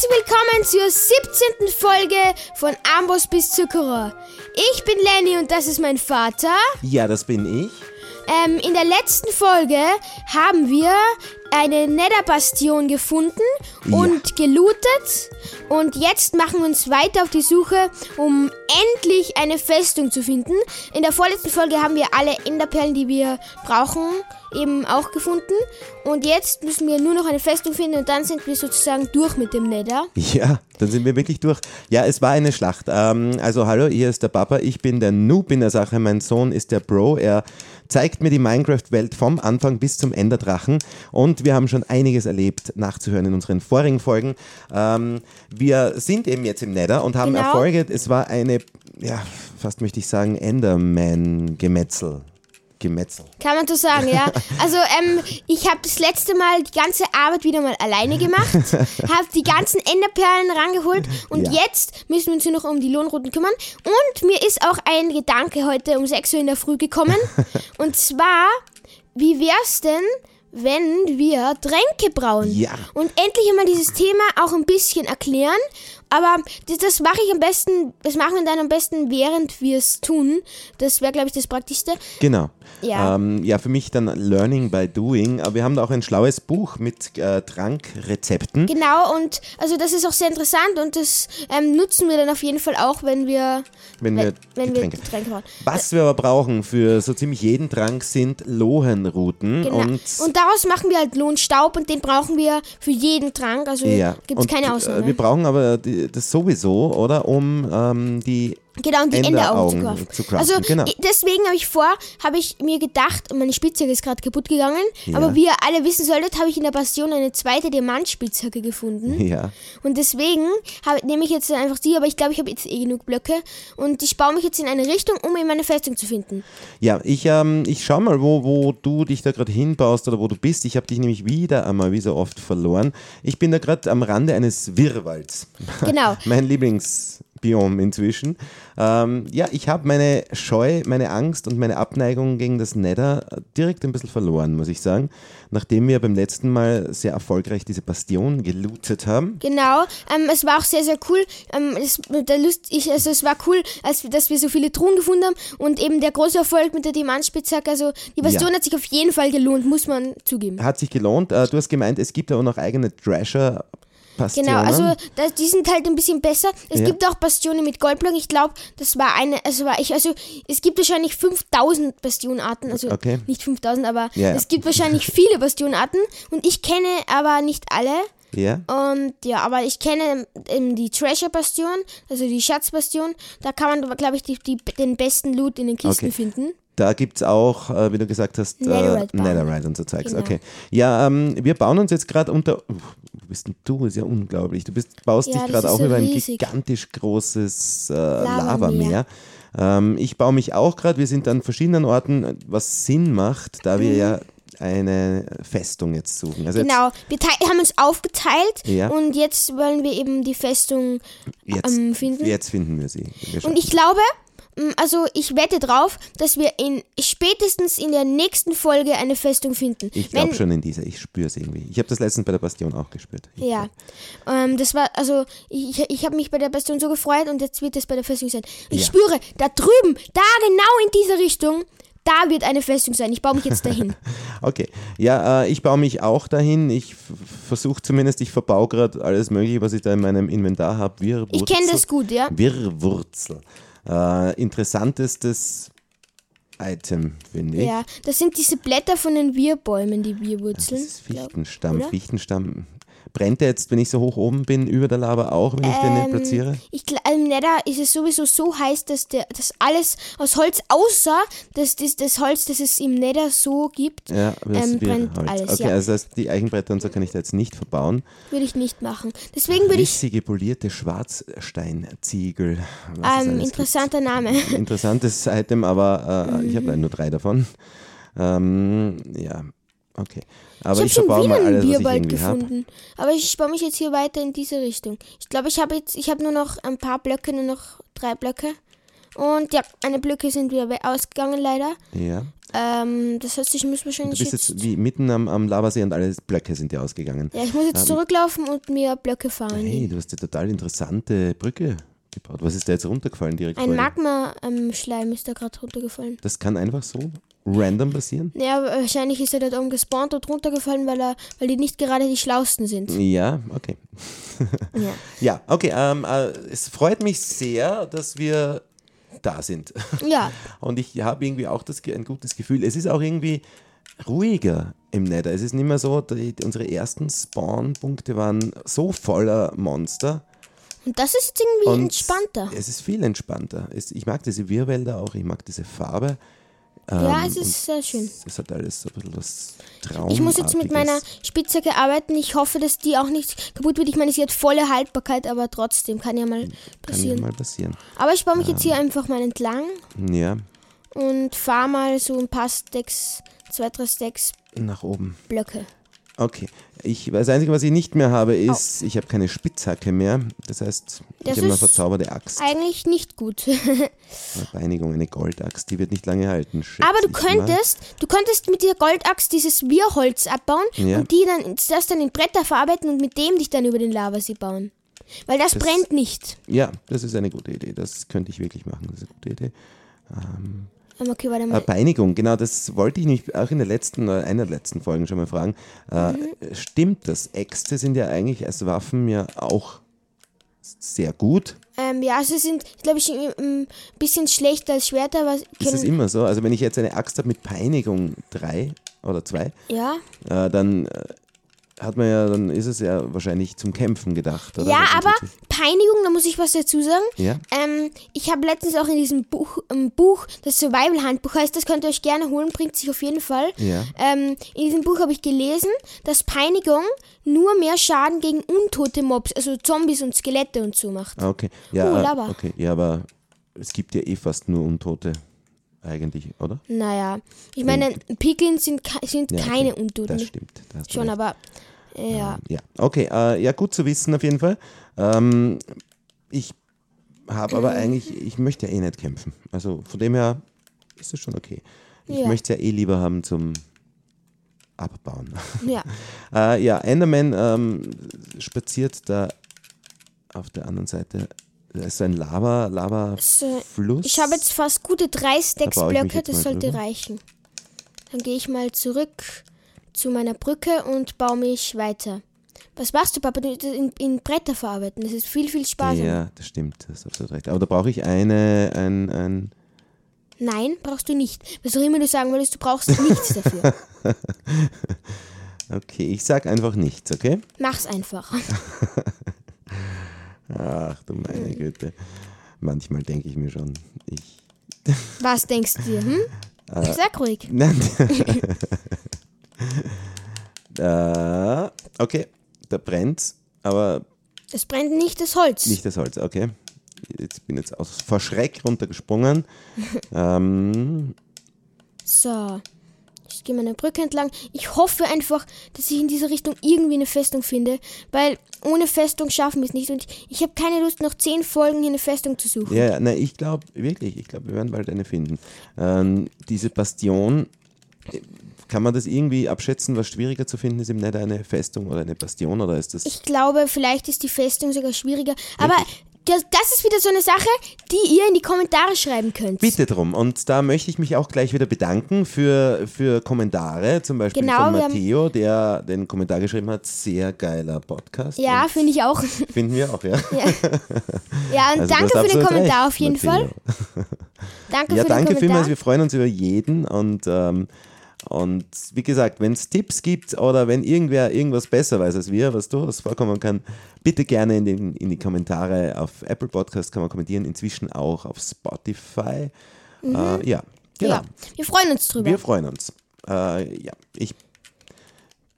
Herzlich willkommen zur 17. Folge von Amboss bis Zuckerer. Ich bin Lenny und das ist mein Vater. Ja, das bin ich. Ähm, in der letzten Folge haben wir eine Nether-Bastion gefunden und gelootet. Und jetzt machen wir uns weiter auf die Suche, um endlich eine Festung zu finden. In der vorletzten Folge haben wir alle Enderperlen, die wir brauchen, eben auch gefunden. Und jetzt müssen wir nur noch eine Festung finden und dann sind wir sozusagen durch mit dem Nether. Ja, dann sind wir wirklich durch. Ja, es war eine Schlacht. Ähm, also hallo, hier ist der Papa, ich bin der Noob in der Sache, mein Sohn ist der Bro. Er zeigt mir die Minecraft-Welt vom Anfang bis zum Enderdrachen und wir haben schon einiges erlebt, nachzuhören in unseren vorigen Folgen. Ähm, wir sind eben jetzt im Nether und haben Genau. Erfolge. Es war eine, ja, fast möchte ich sagen, Enderman-Gemetzel. Gemetzel. Kann man so sagen, ja. Also ähm, ich habe das letzte Mal die ganze Arbeit wieder mal alleine gemacht, habe die ganzen Enderperlen rangeholt und Ja. jetzt müssen wir uns nur noch um die Lohnrouten kümmern. Und mir ist auch ein Gedanke heute um 6 Uhr in der Früh gekommen. und zwar, wie wär's denn, wenn wir Tränke brauen? Ja. Und endlich einmal dieses Thema auch ein bisschen erklären. Aber das, mache ich am besten, das machen wir dann am besten, während wir es tun. Das wäre, glaube ich, das Praktischste. Genau. Ja. Ähm, ja, für mich dann Learning by Doing. Aber wir haben da auch ein schlaues Buch mit äh, Trankrezepten. Genau, und also das ist auch sehr interessant und das ähm, nutzen wir dann auf jeden Fall auch, wenn wir, Wenn wir wenn wir Getränke. Getränke brauchen. Was wir aber brauchen für so ziemlich jeden Trank sind Lohenrouten. Genau. Und, Und, daraus machen wir halt Lohnstaub und den brauchen wir für jeden Trank. Also ja. gibt es keine äh, Ausnahme. Wir brauchen aber die, das sowieso, oder? Um ähm, die Genau, und die Enderaugen Enderaugen zu craften. Also genau. deswegen habe ich vor, habe ich mir gedacht, meine Spitzhacke ist gerade kaputt gegangen, Ja. aber wie ihr alle wissen solltet, habe ich in der Bastion eine zweite Diamantspitzhacke gefunden. ja. Und deswegen nehme ich jetzt einfach die, aber ich glaube, ich habe jetzt eh genug Blöcke und ich baue mich jetzt in eine Richtung, um eben eine Festung zu finden. Ja, ich, ähm, ich schau mal, wo, wo du dich da gerade hinbaust oder wo du bist. Ich habe dich nämlich wieder einmal, wie so oft, verloren. Ich bin da gerade am Rande eines Wirrwalds. Genau. mein Lieblingsbiom inzwischen. Ähm, ja, ich habe meine Scheu, meine Angst und meine Abneigung gegen das Nether direkt ein bisschen verloren, muss ich sagen. Nachdem wir beim letzten Mal sehr erfolgreich diese Bastion gelootet haben. Genau, ähm, es war auch sehr, sehr cool. Ähm, es, der Lust, ich, also es war cool, als, dass wir so viele Truhen gefunden haben und eben der große Erfolg mit der Diamantspitzhacke. Also die Bastion Ja. hat sich auf jeden Fall gelohnt, muss man zugeben. Hat sich gelohnt. Äh, du hast gemeint, es gibt ja auch noch eigene Thrasher. Bastionen. Genau, also da, die sind halt ein bisschen besser. Es Ja. gibt auch Bastionen mit Goldblock. Ich glaube, das war eine, also war ich, also es gibt wahrscheinlich 5000 Bastionarten, also Okay. nicht 5000, aber Ja, es gibt wahrscheinlich viele Bastionarten und ich kenne aber nicht alle. ja. Und ja, aber ich kenne ähm, die Treasure-Bastion, also die Schatzbastion. Da kann man, glaube ich, die, die, den besten Loot in den Kisten Okay. finden. Da gibt es auch, äh, wie du gesagt hast, äh, Netherite bauen. Netherite und so Zeugs. Genau. Okay. Ja, ähm, wir bauen uns jetzt gerade unter. Bist denn du? Ist ja unglaublich. Du bist, baust Ja, dich gerade auch so über ein gigantisch großes äh, Lavameer. Lavameer. Ähm, ich baue mich auch gerade. Wir sind an verschiedenen Orten, was Sinn macht, da wir ja eine Festung jetzt suchen. Also Mhm. Genau, wir tei- haben uns aufgeteilt Ja. und jetzt wollen wir eben die Festung jetzt, jetzt, ähm, finden. jetzt finden wir sie. Wir Und ich glaube, also ich wette drauf, dass wir in spätestens in der nächsten Folge eine Festung finden. ich glaube schon in dieser. Ich spüre es irgendwie. Ich habe das letztens bei der Bastion auch gespürt. Ich, Ja, ähm, das war, also ich, ich habe mich bei der Bastion so gefreut und jetzt wird es bei der Festung sein. Ich Ja. spüre, da drüben, da genau in dieser Richtung, da wird eine Festung sein. Ich baue mich jetzt dahin. Okay, ja, äh, ich baue mich auch dahin. Ich versuche zumindest, ich verbau gerade alles Mögliche, was ich da in meinem Inventar habe. Ich kenne das gut, ja. Wirrwurzel. Äh, interessantestes Item, finde ich. Ja, das sind diese Blätter von den Wirbäumen, die Wirwurzeln. Das ist glaub- Fichtenstamm. oder? Fichtenstamm. Brennt der jetzt, wenn ich so hoch oben bin, über der Lava auch, wenn ich den nicht platziere? Ich, gl- Im Nether ist es sowieso so heiß, dass, der, dass alles aus Holz, außer dass das, das Holz, das es im Nether so gibt, Ja, ähm, brennt Wirrholz. alles. Okay, ja, also das heißt, die Eichenbretter und so kann ich da jetzt nicht verbauen. würde ich nicht machen. Deswegen würde ich, Rissige polierte Schwarzsteinziegel. Ähm, alles gibt. interessanter Name. interessantes Item, aber äh, ich habe leider nur drei davon. Ähm, ja, okay. Aber ich ich, habe schon wieder einen Bierwald gefunden. Aber ich baue mich jetzt hier weiter in diese Richtung. Ich glaube, ich habe jetzt, ich habe nur noch ein paar Blöcke, nur noch drei Blöcke. Und ja, eine Blöcke sind wieder ausgegangen leider. Ja. Ähm, das heißt, ich muss Du wahrscheinlich bist jetzt, jetzt wie mitten am, am Lavasee und alle Blöcke sind dir ausgegangen. ja, ich muss jetzt zurücklaufen und mir Blöcke fahren. Hey, du hast eine total interessante Brücke gebaut. Was ist da jetzt runtergefallen direkt Ein? Magma-Schleim ist da gerade runtergefallen. Das kann einfach so random passieren? Ja, wahrscheinlich ist er dort oben gespawnt und runtergefallen, weil, er, weil die nicht gerade die schlausten sind. Ja, okay. Ja. Ja, okay. Ähm, äh, es freut mich sehr, dass wir da sind. ja, Und ich habe irgendwie auch das, ein gutes Gefühl. Es ist auch irgendwie ruhiger im Nether. Es ist nicht mehr so, die, unsere ersten Spawn-Punkte waren so voller Monster. und das ist jetzt irgendwie Und entspannter. Es ist viel entspannter. Es, ich mag diese Wirrwälder auch, ich mag diese Farbe. Ja, Ähm, es ist sehr schön. Es, hat alles so ein bisschen was Traumartiges. Ich muss jetzt mit meiner Spitzhacke arbeiten. Ich hoffe, dass die auch nicht kaputt wird. Ich meine, sie hat volle Haltbarkeit, aber trotzdem kann ja mal Kann ja passieren. mal passieren. Aber ich baue mich jetzt hier einfach mal entlang Ja, und fahre mal so ein paar Stacks, zwei, drei Stacks nach oben. Blöcke. Okay. Ich, das Einzige, was ich nicht mehr habe, ist, ich habe keine Spitzhacke mehr. Das heißt, ich Das habe eine verzauberte Axt. Eigentlich nicht gut. Eine Beinigung, eine Goldaxt. Die wird nicht lange halten. Aber du ich mal. könntest, du könntest mit der Goldaxt dieses Wirrholz abbauen Ja. und die dann, das dann in Bretter verarbeiten und mit dem dich dann über den Lavasee bauen. Weil das, brennt nicht. Ja, das ist eine gute Idee. Das könnte ich wirklich machen. Das ist eine gute Idee. Ähm, Okay, warte Äh, mal. Beinigung, genau, das wollte ich mich auch in der letzten oder einer der letzten Folgen schon mal fragen. Äh, Mhm. Stimmt das? Äxte sind ja eigentlich als Waffen ja auch sehr gut. Ähm, ja, sie sind, glaube ich, ein bisschen schlechter als Schwerter, aber Ist das können, immer so? Also wenn ich jetzt eine Axt habe mit Peinigung 3 oder 2, ja. äh, dann äh, hat man ja, dann ist es ja wahrscheinlich zum Kämpfen gedacht, oder? Ja, Das aber Peinigung, da muss ich was dazu sagen. Ja? Ähm, ich habe letztens auch in diesem Buch, ähm, Buch, das Survival-Handbuch heißt, das könnt ihr euch gerne holen, bringt sich auf jeden Fall. Ja. Ähm, in diesem Buch habe ich gelesen, dass Peinigung nur mehr Schaden gegen untote Mobs, also Zombies und Skelette und so macht. Okay. Ja, äh, Lava. okay. Ja, aber es gibt ja eh fast nur Untote eigentlich, oder? Naja, ich meine, Piglins sind, sind Ja, keine okay. Untoten. Das stimmt. da hast du Schon, aber ja. Ja, okay. Äh, ja, gut zu wissen auf jeden Fall. Ähm, ich habe aber eigentlich, ich möchte ja eh nicht kämpfen. Also von dem her ist es schon okay. Ich Ja. möchte es ja eh lieber haben zum Abbauen. ja. äh, ja, Enderman ähm, spaziert da auf der anderen Seite. Da ist so ein Lava, So, Lava-Fluss. Ich habe jetzt fast gute drei Stacks baue ich mich Blöcke, jetzt das mal sollte drüber. reichen. Dann gehe ich mal zurück zu meiner Brücke und baue mich weiter. Was machst du, Papa? Du in, in Bretter verarbeiten. Das ist viel, viel sparsamer. Ja, das stimmt, das hast absolut recht. Aber da brauche ich eine, ein, ein Nein, brauchst du nicht. Was auch immer du sagen wolltest, du brauchst nichts dafür. okay, ich sag einfach nichts, okay? Mach's einfach. Ach du meine Güte. Manchmal denke ich mir schon, ich. Was denkst du dir? Hm? Äh, Sag ruhig. Nein. äh, okay, da brennt, aber Es brennt nicht das Holz. nicht das Holz, okay. Jetzt bin ich jetzt aus, vor Schreck runtergesprungen. ähm, So. Ich gehe meine Brücke entlang. Ich hoffe einfach, dass ich in dieser Richtung irgendwie eine Festung finde, weil ohne Festung schaffen wir es nicht. Und ich, ich habe keine Lust, noch zehn Folgen hier eine Festung zu suchen. ja, ja, nein, ich glaube wirklich, ich glaube, wir werden bald eine finden. Ähm, diese Bastion, kann man das irgendwie abschätzen, was schwieriger zu finden ist im Nether, eine Festung oder eine Bastion oder ist das. Ich glaube, vielleicht ist die Festung sogar schwieriger. Aber das, das ist wieder so eine Sache, die ihr in die Kommentare schreiben könnt. Bitte drum. Und da möchte ich mich auch gleich wieder bedanken für, für Kommentare, zum Beispiel Genau, von Matteo, der den Kommentar geschrieben hat, sehr geiler Podcast. Ja, finde ich auch. finden wir auch, ja. Ja, und Also danke für den Kommentar recht, auf jeden Matteo. Fall. Danke Ja, für danke den vielmals. Kommentar. Wir freuen uns über jeden und, ähm, und wie gesagt, wenn es Tipps gibt oder wenn irgendwer irgendwas besser weiß als wir, was durchaus vorkommen kann, bitte gerne in, den, in die Kommentare auf Apple Podcast kann man kommentieren, inzwischen auch auf Spotify. Äh, ja, genau. Mhm. Ja, wir freuen uns drüber. Wir freuen uns. Äh, ja, ich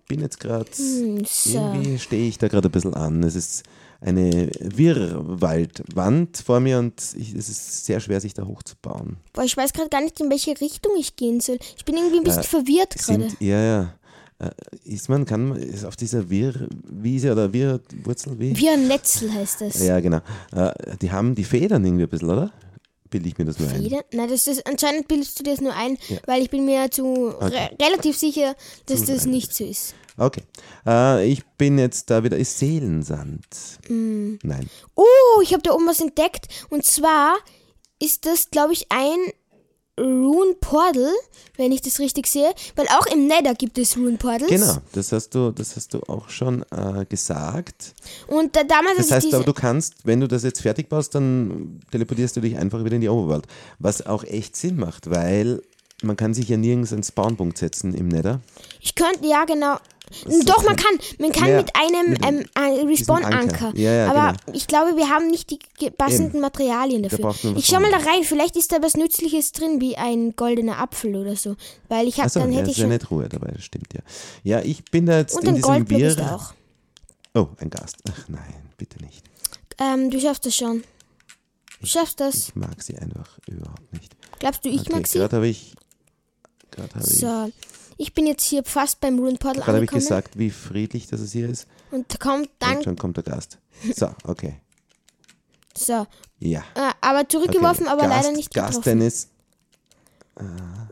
bin jetzt gerade, Hm, irgendwie stehe ich da gerade ein bisschen an. Es ist eine Wirrwaldwand vor mir und ich, es ist sehr schwer, sich da hochzubauen. Boah, ich weiß gerade gar nicht, in welche Richtung ich gehen soll. Ich bin irgendwie ein bisschen verwirrt gerade. Äh, ja, ja. Äh, Ist man, kann man, ist auf dieser Wirrwiese oder Wirrwurzel, wie? Wie ein Netzel heißt das. Ja, genau. Äh, Die haben die Federn irgendwie ein bisschen, oder? bilde ich mir das nur ein? Federn? Nein, das ist, anscheinend bildest du das nur ein, weil ich bin mir zu re relativ sicher, dass das nicht so ist. Okay. Äh, ich bin jetzt da wieder. Ist Seelensand? Mm. Nein. Oh, ich habe da oben was entdeckt. Und zwar ist das, glaube ich, ein Rune Portal, wenn ich das richtig sehe. Weil auch im Nether gibt es Rune Portals. Genau, das hast du, das hast du auch schon äh, gesagt. Und da, damals, Das heißt aber, du kannst, wenn du das jetzt fertig baust, dann teleportierst du dich einfach wieder in die Overworld. Was auch echt Sinn macht, weil man kann sich ja nirgends einen Spawnpunkt setzen im Nether. ich könnte, ja genau. Ist Doch, man kann, man kann Ja, mit einem ähm, äh, Respawn-Anker. Anker. Ja, ja, aber genau. ich glaube, wir haben nicht die passenden Eben. Materialien dafür. Ich schau mal da rein, vielleicht ist da was Nützliches drin, wie ein goldener Apfel oder so. Weil ich habe, Achso, dann ja, hätte ist ich ja schon. nicht Ruhe dabei, das stimmt ja. Ja, ich bin da jetzt Und in ein diesem Goldblock ist auch. Oh, ein Gast. Ach nein, bitte nicht. Ähm, du schaffst das schon. Du schaffst das. Ich mag sie einfach überhaupt nicht. Glaubst du, ich okay, mag sie? Gerade habe ich, gerade habe ich, So. Ich bin jetzt hier fast beim Rune Portal gerade habe ich gesagt, wie friedlich das es hier ist. Und kommt dann. Und schon kommt der Gast. So, okay. So. Ja. Äh, aber zurückgeworfen, okay. aber Gast, leider nicht getroffen. Gasttennis.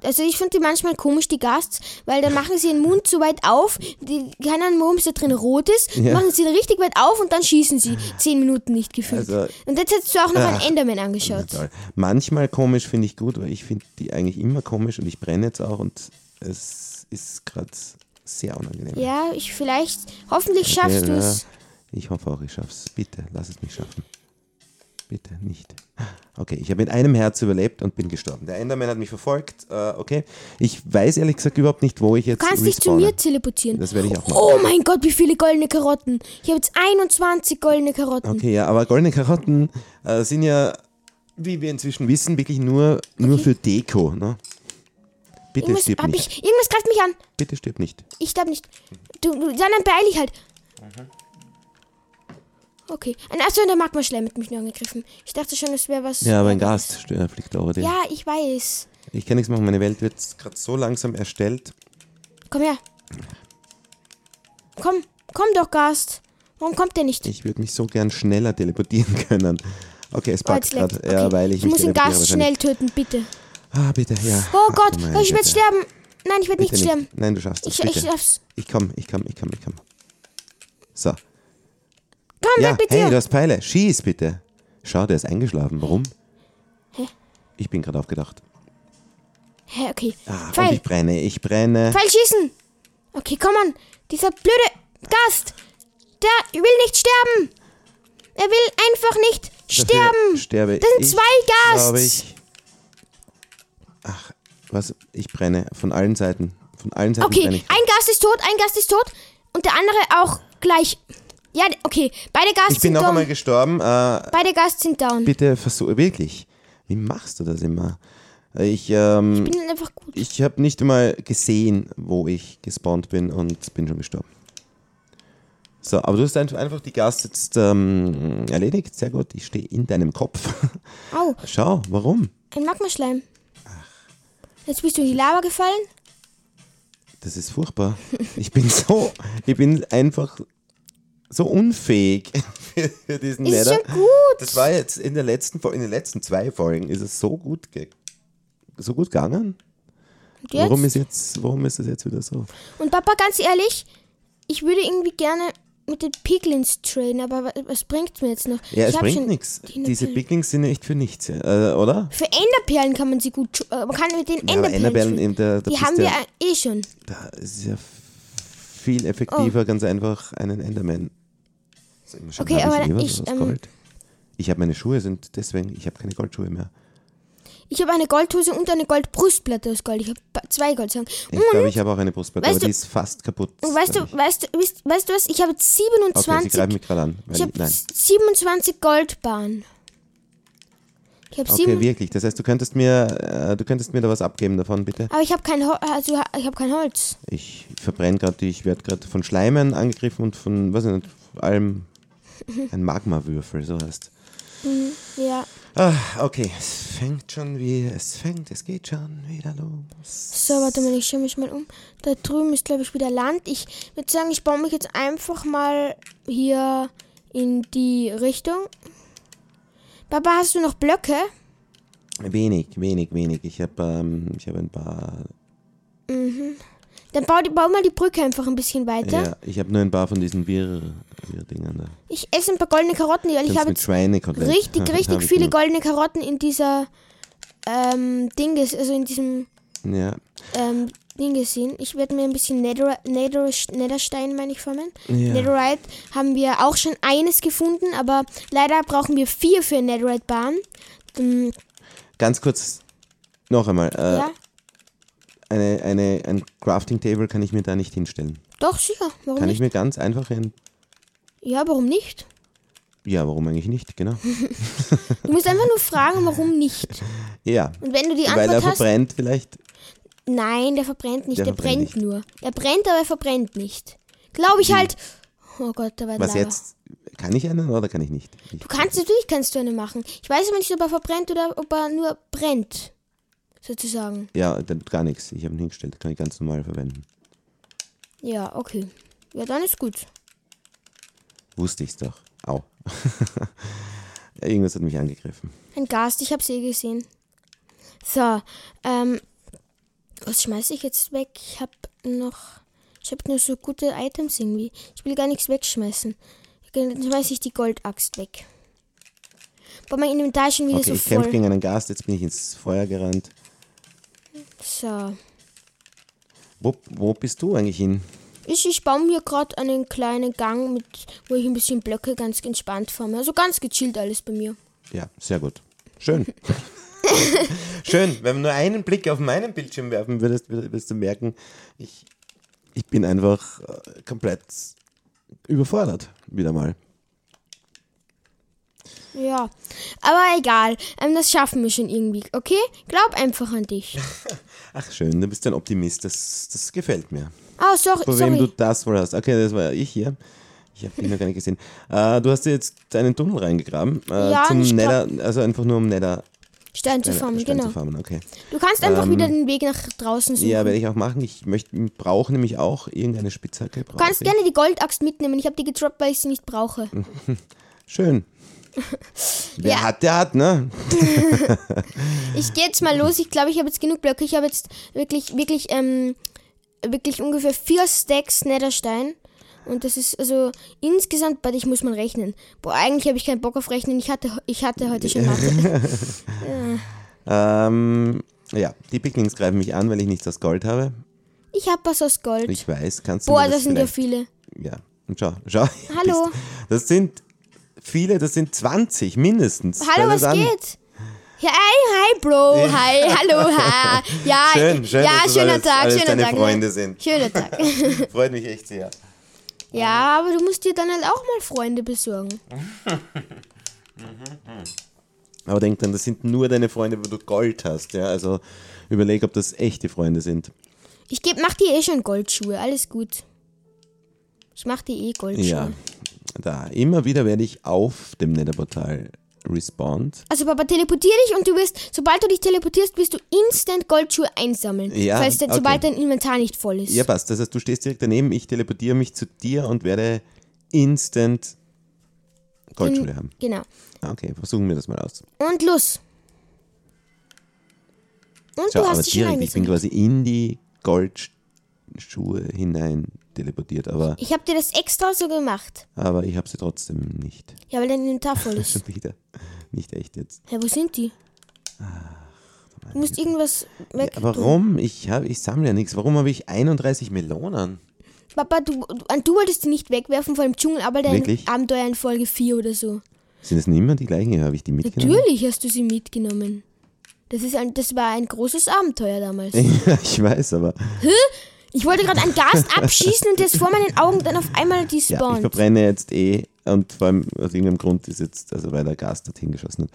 Also ich finde die manchmal komisch, die Gasts, weil dann machen sie den Mund so weit auf, die, keine Ahnung, warum es da drin rot ist, Ja. machen sie ihn richtig weit auf und dann schießen sie. Zehn Minuten nicht gefühlt. Also- und jetzt hättest du auch noch einen Ach. Enderman angeschaut. Manchmal komisch finde ich gut, weil ich finde die eigentlich immer komisch und ich brenne jetzt auch und es ist gerade sehr unangenehm. Ja, ich vielleicht, hoffentlich schaffst Okay, du es. Ich hoffe auch, ich schaff's. Bitte, lass es mich schaffen. Bitte nicht. Okay, ich habe mit einem Herz überlebt und bin gestorben. Der Enderman hat mich verfolgt. Äh, okay. Ich weiß ehrlich gesagt überhaupt nicht, wo ich jetzt Du kannst dich zu mir teleportieren. Das werde ich auch machen. Oh mein Gott, wie viele goldene Karotten. Ich habe jetzt 21 goldene Karotten. Okay, ja, aber goldene Karotten äh, sind ja, wie wir inzwischen wissen, wirklich nur, nur für Deko. Ne? Bitte Irgendwas, stirb nicht. ich, irgendwas greift mich an. Bitte stirb nicht. Ich glaube nicht. Du, dann beeil ich halt. Mhm. Okay. Ein Achso, der Magma-Schleim hat mich nur angegriffen. Ich dachte schon, es wäre was. Ja, aber ein Gast fliegt over den. Ja, ich weiß. Ich kann nichts machen, meine Welt wird gerade so langsam erstellt. Komm her. Komm, komm doch, Gast. Warum kommt der nicht? Ich würde mich so gern schneller teleportieren können. Okay, es Oh, packt leckt. gerade. Ja, Okay. weil ich ich muss den Gast schnell töten, bitte. Ah, bitte, ja. Oh Gott, meine ich werde sterben. Nein, ich werde nicht Bitte sterben. Nein, du schaffst es. Ich, bitte. ich schaff's. Ich komm, ich komm, ich komm, ich komm. So. Komm, Ja, weg mit hey, du hast Pfeile. Schieß bitte. Schau, der ist eingeschlafen. Warum? Hä? Ich bin gerade aufgedacht. Hä, okay. Ah, Pfeil. ich brenne, ich brenne. Pfeil schießen. Okay, komm an. Dieser blöde Gast. Der will nicht sterben. Er will einfach nicht Dafür sterben. Sterbe Das sind ich, zwei Gasts. Was? Ich brenne von allen Seiten. Von allen Seiten Okay, brenne ich. ein Gast ist tot, ein Gast ist tot. Und der andere auch gleich. Ja, okay. Beide Gasts Ich bin sind noch down. einmal gestorben. Äh, Beide Gasts sind down. bitte versuch, wirklich. Wie machst du das immer? Ich, ähm, Ich bin einfach gut. ich habe nicht einmal gesehen, wo ich gespawnt bin und bin schon gestorben. So, aber du hast einfach einfach die Gast jetzt ähm, erledigt. Sehr gut, ich stehe in deinem Kopf. Au, Schau, warum? ein Magmaschleim. Jetzt bist du in die Lava gefallen. Das ist furchtbar. Ich bin so, ich bin einfach so unfähig für, diesen Ist Nether. schon gut. Das war jetzt in der letzten, in den letzten zwei Folgen ist es so gut, so gut gegangen. Warum ist jetzt, warum ist es jetzt wieder so? Und Papa, ganz ehrlich, ich würde irgendwie gerne mit den Piglins traden, aber wa- was bringt's mir jetzt noch? Ja, ich es bringt schon nichts. die Diese. Piglings sind echt für nichts, ja, äh, oder? Für Enderperlen kann man sie gut, äh, man kann mit den Ja, Enderperlen Enderperlen, eben, da, da Die haben du wir ja, äh, eh schon. da ist ja viel effektiver, ganz einfach einen Enderman. Schauen, Okay, aber ich, ähm, ich habe meine Schuhe sind deswegen, ich habe keine Goldschuhe mehr. Ich habe eine Goldhose und eine Goldbrustplatte aus Gold. Ich habe zwei Goldsachen. Ich glaube, ich habe auch eine Brustplatte, aber du- die ist fast kaputt. und weißt du, weißt du, weißt, weißt du was? Ich habe jetzt ich. Okay, sie 27, greifen mich gerade an. Ich habe nein. 27 Goldbahnen. Ich habe Okay, sieben, wirklich. Das heißt, du könntest mir, äh, du könntest mir da was abgeben davon, bitte. aber ich habe kein, Hol- also ich habe kein Holz. Ich verbrenne gerade, ich werde gerade von Schleimen angegriffen und von, was nicht, von allem ein Magmawürfel, so heißt. Ja. Ah, okay, es fängt schon wie, es fängt, es geht schon wieder los. So, warte mal, ich schaue mich mal um. Da drüben ist, glaube ich, wieder Land. Ich würde sagen, ich baue mich jetzt einfach mal hier in die Richtung. Papa, hast du noch Blöcke? Wenig, wenig, wenig. Ich habe ähm, ich hab ein paar. Dann bau, die- bau mal die Brücke einfach ein bisschen weiter. Ja, ich habe nur ein paar von diesen Bier, Bierdingern da. Ich esse ein paar goldene Karotten, weil ich habe jetzt richtig, richtig ich viele goldene Karotten in dieser ähm, Ding, ges- also in diesem Ja, ähm, Ding gesehen. Ich werde mir ein bisschen Nether, Nether, Netherstein, meine ich, formen. Ja. Netherite haben wir auch schon eines gefunden, aber leider brauchen wir vier für Netherite-Bahn. Ganz kurz noch einmal. Äh, ja, eine, eine, ein Crafting-Table kann ich mir da nicht hinstellen. doch, sicher. Warum Kann nicht? ich mir ganz einfach ein. Ja, warum nicht? Ja, warum eigentlich nicht? Genau. Du musst einfach nur fragen, warum nicht. Ja, Und wenn du die weil er Antwort hast, verbrennt vielleicht. nein, der verbrennt nicht, Der der, verbrennt brennt nur. Er brennt, aber er verbrennt nicht. Glaube ich halt. Oh Gott, da war Was Lava. jetzt? Kann ich einen oder kann ich nicht? Ich, Du kannst natürlich kannst du eine machen. Ich weiß aber nicht, ob er verbrennt oder ob er nur brennt. Sozusagen. ja, dann gar nichts. Ich habe ihn hingestellt. Kann ich ganz normal verwenden. Ja, okay. Ja, dann ist gut. Wusste ich's doch. Au. irgendwas hat mich angegriffen. Ein Gast, ich hab's eh gesehen. So, ähm, was schmeiße ich jetzt weg? Ich hab noch, ich hab nur so gute Items irgendwie. Ich will gar nichts wegschmeißen. Dann schmeiße ich die Goldaxt weg. Boah, mein Inventar ist schon wieder Okay, so ich kämpfe gegen einen Gast. Jetzt bin ich ins Feuer gerannt. So. Wo, wo bist du eigentlich hin? Ich, ich baue mir gerade einen kleinen Gang, mit, wo ich ein bisschen Blöcke ganz entspannt forme. Also ganz gechillt alles bei mir. Ja, sehr gut. Schön. Schön. Wenn du nur einen Blick auf meinen Bildschirm werfen würdest, würdest du merken, ich, ich bin einfach äh, komplett überfordert. Wieder mal. Ja, aber egal. Ähm, das schaffen wir schon irgendwie, okay? Glaub einfach an dich. Ach schön, du bist ein Optimist. Das, das gefällt mir. Oh, sorry, Vor wem du sorry. das wohl hast. Okay, das war ja ich hier. Ich habe dich noch gar nicht gesehen. Äh, du hast dir jetzt einen Tunnel reingegraben. Äh, Ja, zum ich Nether, also einfach nur um Nether Stein zu äh, farmen, Stein genau. zu farmen. Okay. Du kannst einfach wieder den Weg nach draußen suchen. Ähm, Ja, werde ich auch machen. Ich möchte, brauche nämlich auch irgendeine Spitzhacke. du kannst gerne die Goldaxt mitnehmen. Ich habe die gedroppt, weil ich sie nicht brauche. Schön. Wer Ja. hat, der hat, ne? Ich gehe jetzt mal los. Ich glaube, ich habe jetzt genug Blöcke. Ich habe jetzt wirklich, wirklich, ähm, wirklich ungefähr vier Stacks Netherstein. Und das ist also insgesamt, warte, ich muss mal rechnen. Boah, eigentlich habe ich keinen Bock auf Rechnen. Ich hatte, ich hatte heute schon Mathe. Ähm, ja, die Picklings greifen mich an, weil ich nichts aus Gold habe. Ich habe was aus Gold. Ich weiß, kannst du Boah, das das sind ja viele. Ja, und schau, schau. Hallo. Das sind viele, das sind 20 mindestens. Hallo, was geht? Hi, hi, Bro. Hi, hallo, ha. Ja, Schön, schön, ja, dass das schöner alles, Tag, alles schöner deine Tag. Freunde ne? sind. Schöner Tag. Freut mich echt sehr. ja, aber du musst dir dann halt auch mal Freunde besorgen. Aber denk dann, das sind nur deine Freunde, wo du Gold hast. Ja? Also überleg, ob das echte Freunde sind. Ich geb, mach dir eh schon Goldschuhe, alles gut. Ich mach dir eh Goldschuhe. Ja, da. Immer wieder werde ich auf dem Netherportal respawned. Also Papa, teleportier dich und du wirst, sobald du dich teleportierst, wirst du instant Goldschuhe einsammeln. Ja, falls de, okay. sobald dein Inventar nicht voll ist. Ja, passt. Das heißt, du stehst direkt daneben, ich teleportiere mich zu dir und werde instant Goldschule haben. Genau. Ah, Okay, versuchen wir das mal aus. Und los. Und Schau, du aber hast dich schon direkt, ich bin quasi in die Goldschuhe hinein teleportiert, aber, Ich habe dir das extra so gemacht. aber ich habe sie trotzdem nicht. Ja, weil dein Inventar voll ist. Schon wieder. Nicht echt jetzt. Hä, wo sind die? Du musst irgendwas weg. Ja, warum? Ich, hab, ich sammle ja nichts. Warum habe ich 31 Melonen? Papa, du, du, du wolltest die nicht wegwerfen vor dem Dschungel, aber dein Wirklich? Abenteuer in Folge 4 oder so. Sind es nicht immer die gleichen? Habe ich die mitgenommen? Natürlich hast du sie mitgenommen. Das, ist ein, das war ein großes Abenteuer damals. Ja, ich weiß, aber Ich wollte gerade einen Gast abschießen und jetzt vor meinen Augen dann auf einmal die ja, ich verbrenne jetzt eh und vor allem aus irgendeinem Grund ist jetzt, also weil der Gas dorthin geschossen hat,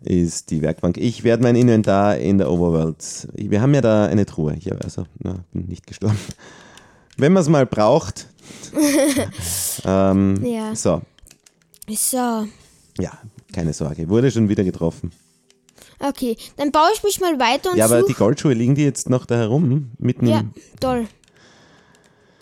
ist die Werkbank. Ich werde mein Inventar in der Overworld. Wir haben ja da eine Truhe. Ich habe also na, bin nicht gestorben. Wenn man es mal braucht. ähm, Ja. So, so, ja, keine Sorge. Wurde schon wieder getroffen. Okay. Dann baue ich mich mal weiter und Ja, aber such. die Goldschuhe liegen die jetzt noch da herum? Mitten Ja, toll.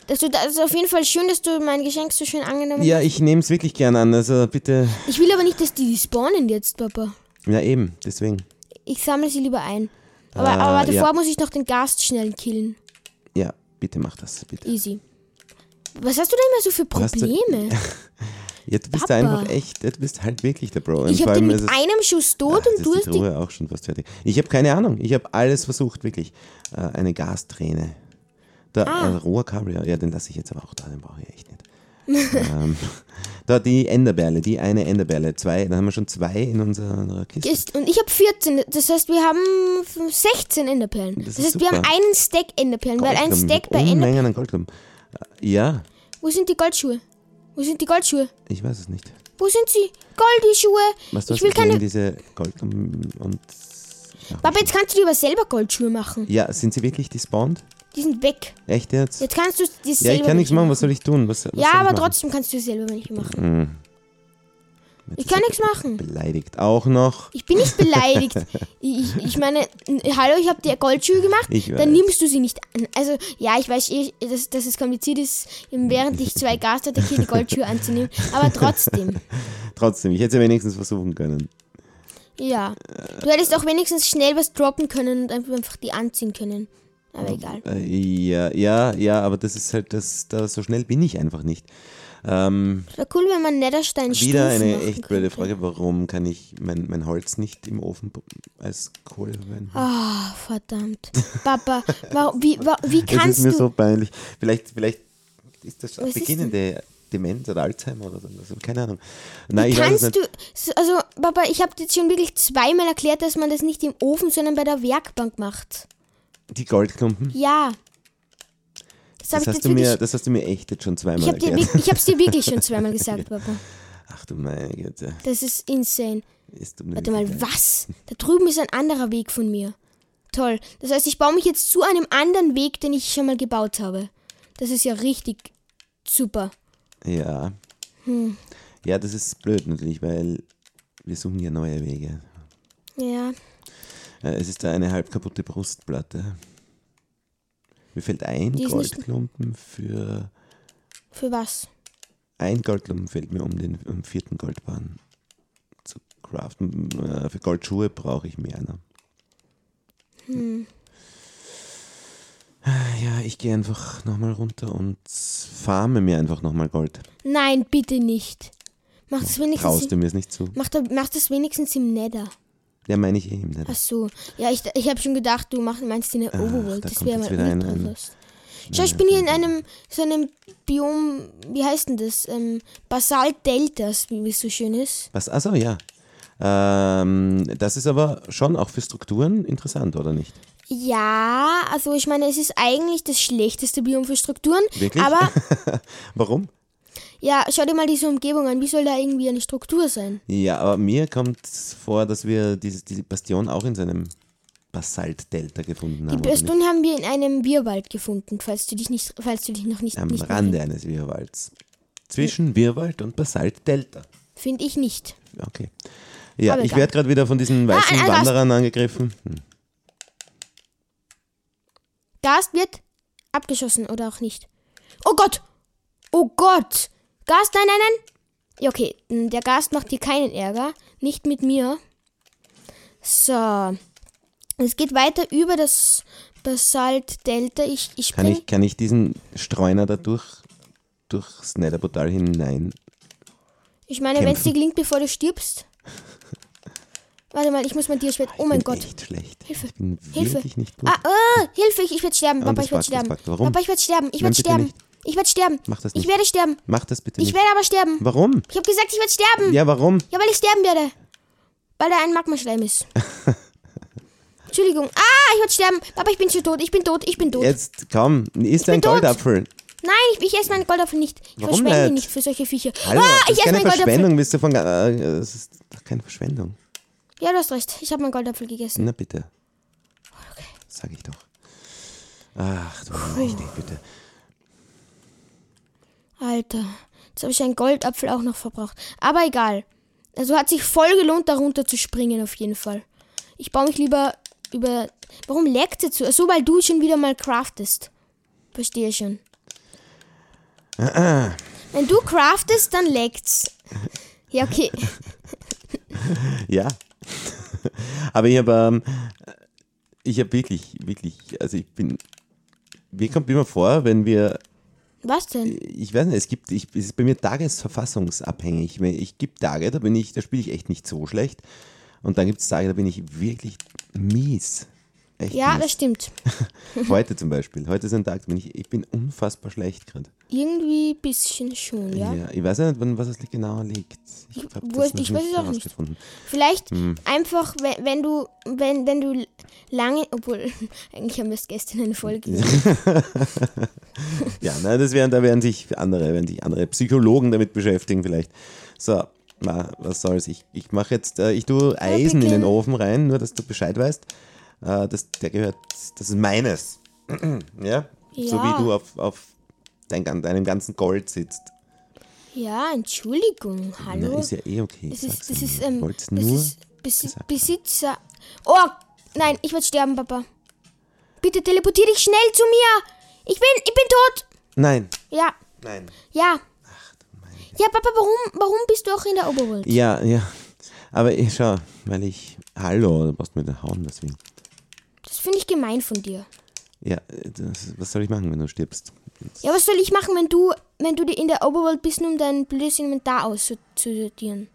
Das ist auf jeden Fall schön, dass du mein Geschenk so schön angenommen Ja, hast. ich nehme es wirklich gern an. Also bitte. Ich will aber nicht, dass die spawnen jetzt, Papa. Ja, eben, deswegen. ich sammle sie lieber ein. Aber, Äh, aber davor ja. muss ich noch den Gast schnell killen. Ja, bitte mach das, bitte. Easy. Was hast du denn immer so für Probleme? Ja, du bist Papa. einfach echt, du bist halt wirklich der Bro. Und Ich habe den mit es- einem Schuss tot Ach, und du hast die. Truhe auch schon fast fertig. Ich habe keine Ahnung. Ich habe alles versucht, wirklich. Äh, eine Gasträne. Da, Ah. ein roher Kabel, ja, den lasse ich jetzt aber auch da, den brauche ich echt nicht. ähm, da die Enderberle, die eine Enderberle, zwei, da haben wir schon zwei in unserer Kiste. Ist, und ich habe 14. Das heißt, wir haben 16 Enderperlen. Das Das, heißt, wir haben super. einen Stack Enderperlen, weil ein Goldklumpen, Stack bei Enderperlen. Unmengen an Goldklumpen. Äh, Ja, Wo sind die Goldschuhe? Wo sind die Goldschuhe? ich weiß es nicht. Wo sind sie? Goldischuhe. Was du Ich will keine. diese Goldklumpen und... Papa, jetzt kannst du dir aber selber Goldschuhe machen. ja, sind sie wirklich despawned? Die sind weg. Echt jetzt? Jetzt kannst du die Ja, selber ich kann nichts welche machen, was soll ich tun? Was, was Ja, aber machen? trotzdem kannst du selber welche machen. Hm. Ich kann nichts machen. Beleidigt auch noch. Ich bin nicht beleidigt. ich, ich meine, hallo, ich habe dir Goldschuhe gemacht, Ich weiß. dann nimmst du sie nicht an. Also, ja, ich weiß, eh, dass, dass es kompliziert ist, während ich zwei Gast attackiere, die Goldschuhe anzunehmen. Aber trotzdem, Trotzdem, ich hätte es ja wenigstens versuchen können. ja. Du hättest auch wenigstens schnell was droppen können und einfach die anziehen können. Aber egal. Äh, ja, ja, ja, aber das ist halt, das, da, so schnell bin ich einfach nicht. Ähm, Wäre cool, wenn man Netherstein wieder Stufen eine echt blöde. Frage, warum kann ich mein, mein Holz nicht im Ofen als Kohle verwenden? Ah, verdammt. Papa, wie, wie kannst ist mir du... so peinlich. Vielleicht, vielleicht ist das Was beginnende Demenz oder Alzheimer oder so. Also, keine Ahnung. Nein, ich weiß kannst nicht. du, so- also Papa, ich habe jetzt schon wirklich zweimal erklärt, dass man das nicht im Ofen, sondern bei der Werkbank macht. Die Goldklumpen? Ja. Das, Das hab hast, du wirklich, mir, das hast du mir echt jetzt schon zweimal ich habe dir, erklärt. wirk- ich hab's dir wirklich schon zweimal gesagt, Papa. Ach du meine Güte. Das ist insane. Mir Warte mal, leid. was? Da drüben ist ein anderer Weg von mir. Toll. Das heißt, ich baue mich jetzt zu einem anderen Weg, den ich schon mal gebaut habe. Das ist ja richtig super. Ja. Hm. Ja, das ist blöd natürlich, weil wir suchen ja neue Wege. Ja. Äh, Es ist da eine halb kaputte Brustplatte. Mir fällt ein Die ist nicht- Goldklumpen für. Für was? Ein Goldklumpen fällt mir, um den um vierten Goldbahn zu craften. Äh, Für Goldschuhe brauche ich mehr. Ne? Hm. Ja, ich gehe einfach nochmal runter und farme mir einfach nochmal Gold. Nein, bitte nicht. Mach das wenigstens, Traust du mir es nicht zu? mach, da- mach das wenigstens im Nether. Ja, meine ich eben. Ach so. Ja, ich, ich habe schon gedacht, du mach, meinst in der Overworld. da Das wäre mal ein-. Schau, ich bin hier in einem, so einem Biom, wie heißt denn das? Ähm, Basalt-Deltas, wie es so schön ist. Was? Achso, ja. Ähm, das ist aber schon auch für Strukturen interessant, oder nicht? Ja, also ich meine, es ist eigentlich das schlechteste Biom für Strukturen. Wirklich? Aber Warum? Ja, schau dir mal diese Umgebung an. Wie soll da irgendwie eine Struktur sein? Ja, aber mir kommt vor, dass wir diese, diese Bastion auch in so einem Basaltdelta gefunden Die haben. nicht? Bastion haben wir in einem Bierwald gefunden, falls du dich nicht, falls du dich noch nicht, Am nicht Rande eines Wirrwalds. Zwischen Wirrwald und Basaltdelta. Finde ich nicht. Okay. Ja, Aber ich werde gerade wieder von diesen weißen ein Rast. Wanderern angegriffen. Hm. Gast wird abgeschossen oder auch nicht. Oh Gott! Oh Gott! Gast, nein, nein, nein! Ja, okay, m, der Gast macht hier keinen Ärger. Nicht mit mir. So. Es geht weiter über das Basalt-Delta. Ich, ich Kann, ich, kann ich diesen Streuner da durch, durchs Netherportal hinein? Ich meine, wenn es dir gelingt, bevor du stirbst. Warte mal, ich muss mein Tierschwert. Oh mein ich bin Gott. echt schlecht. Hilfe. Ich bin Hilfe. nicht gut. Ah, äh, Hilfe, ich, ich werde sterben. Und Papa, ich werde sterben. Papa, ich werde sterben. Ich werde sterben. Ich werde sterben. Mach das Ich nicht. werde sterben. Mach das bitte Ich nicht. werde aber sterben. Warum? Ich habe gesagt, ich werde sterben. Ja, warum? Ja, weil ich sterben werde. Weil da ein Magmaschleim ist. Entschuldigung. Ah, ich werde sterben. Papa, ich bin schon tot. Ich bin tot. Ich bin tot. Jetzt komm, isst ein. Goldapfel. Nein, ich, ich esse meine Goldapfel nicht. Ich Warum verschwende nicht? nicht für solche Viecher. Hallo, ah, das ich ist esse keine meinen Goldapfel. Verschwendung, bist du von. Äh, das ist doch keine Verschwendung. Ja, du hast recht. Ich habe meinen Goldapfel gegessen. Na bitte. Sag ich doch. Ach du meine bitte. Alter, jetzt habe ich einen Goldapfel auch noch verbraucht. Aber egal. Also hat sich voll gelohnt, darunter zu springen, auf jeden Fall. Ich baue mich lieber über. Warum laggt jetzt so? So, weil du schon wieder mal craftest. Verstehe schon. Wenn du craftest, dann lagt's. Ja, okay. Ja. Aber ich habe ähm, ich habe wirklich, wirklich, also ich bin, mir kommt immer vor, wenn wir Was denn? ich weiß nicht, es gibt, ich, es ist bei mir tagesverfassungsabhängig. Ich gibt Tage, da bin ich, da spiele ich echt nicht so schlecht. Und dann gibt es Tage, da bin ich wirklich mies. Echt Ja, das mies. stimmt. Heute zum Beispiel. Heute ist ein Tag, bin ich, ich bin unfassbar schlecht gerade. Irgendwie ein bisschen schon, ja. Ich weiß ja nicht, wann, was es genau liegt. Ich, hab wurscht, noch ich weiß es auch nicht. Vielleicht Hm. einfach, wenn, wenn du, wenn, wenn du lange, obwohl, eigentlich haben wir es gestern in einer Folge gesehen. Ja, na, das werden, da werden sich andere, werden sich andere Psychologen damit beschäftigen vielleicht. So, na, was soll's. Ich, ich mache jetzt, äh, ich tue Eisen in den. Ofen rein, nur dass du Bescheid weißt. Äh, das, der gehört, das ist meines. ja? So Ja. wie du auf, auf dein, deinem ganzen Gold sitzt. Ja, Entschuldigung, hallo. Na, ist ja eh okay. das sag's ist, das ist, ähm, das ist Besi. Besitzer. Oh, nein, ich werde sterben, Papa. Bitte teleportier dich schnell zu mir. Ich bin, ich bin tot. Nein, Ja, nein. ja. Ja, Papa, warum, warum bist du auch in der Oberwelt? Ja, ja. Aber ich schau, weil ich. Hallo, du brauchst mir den hauen, deswegen. Das finde ich gemein von dir. Ja, äh, das, was soll ich machen, wenn du stirbst? Ja, was soll ich machen, wenn du, wenn du in der Oberwelt bist, um dein blödes Inventar auszusortieren?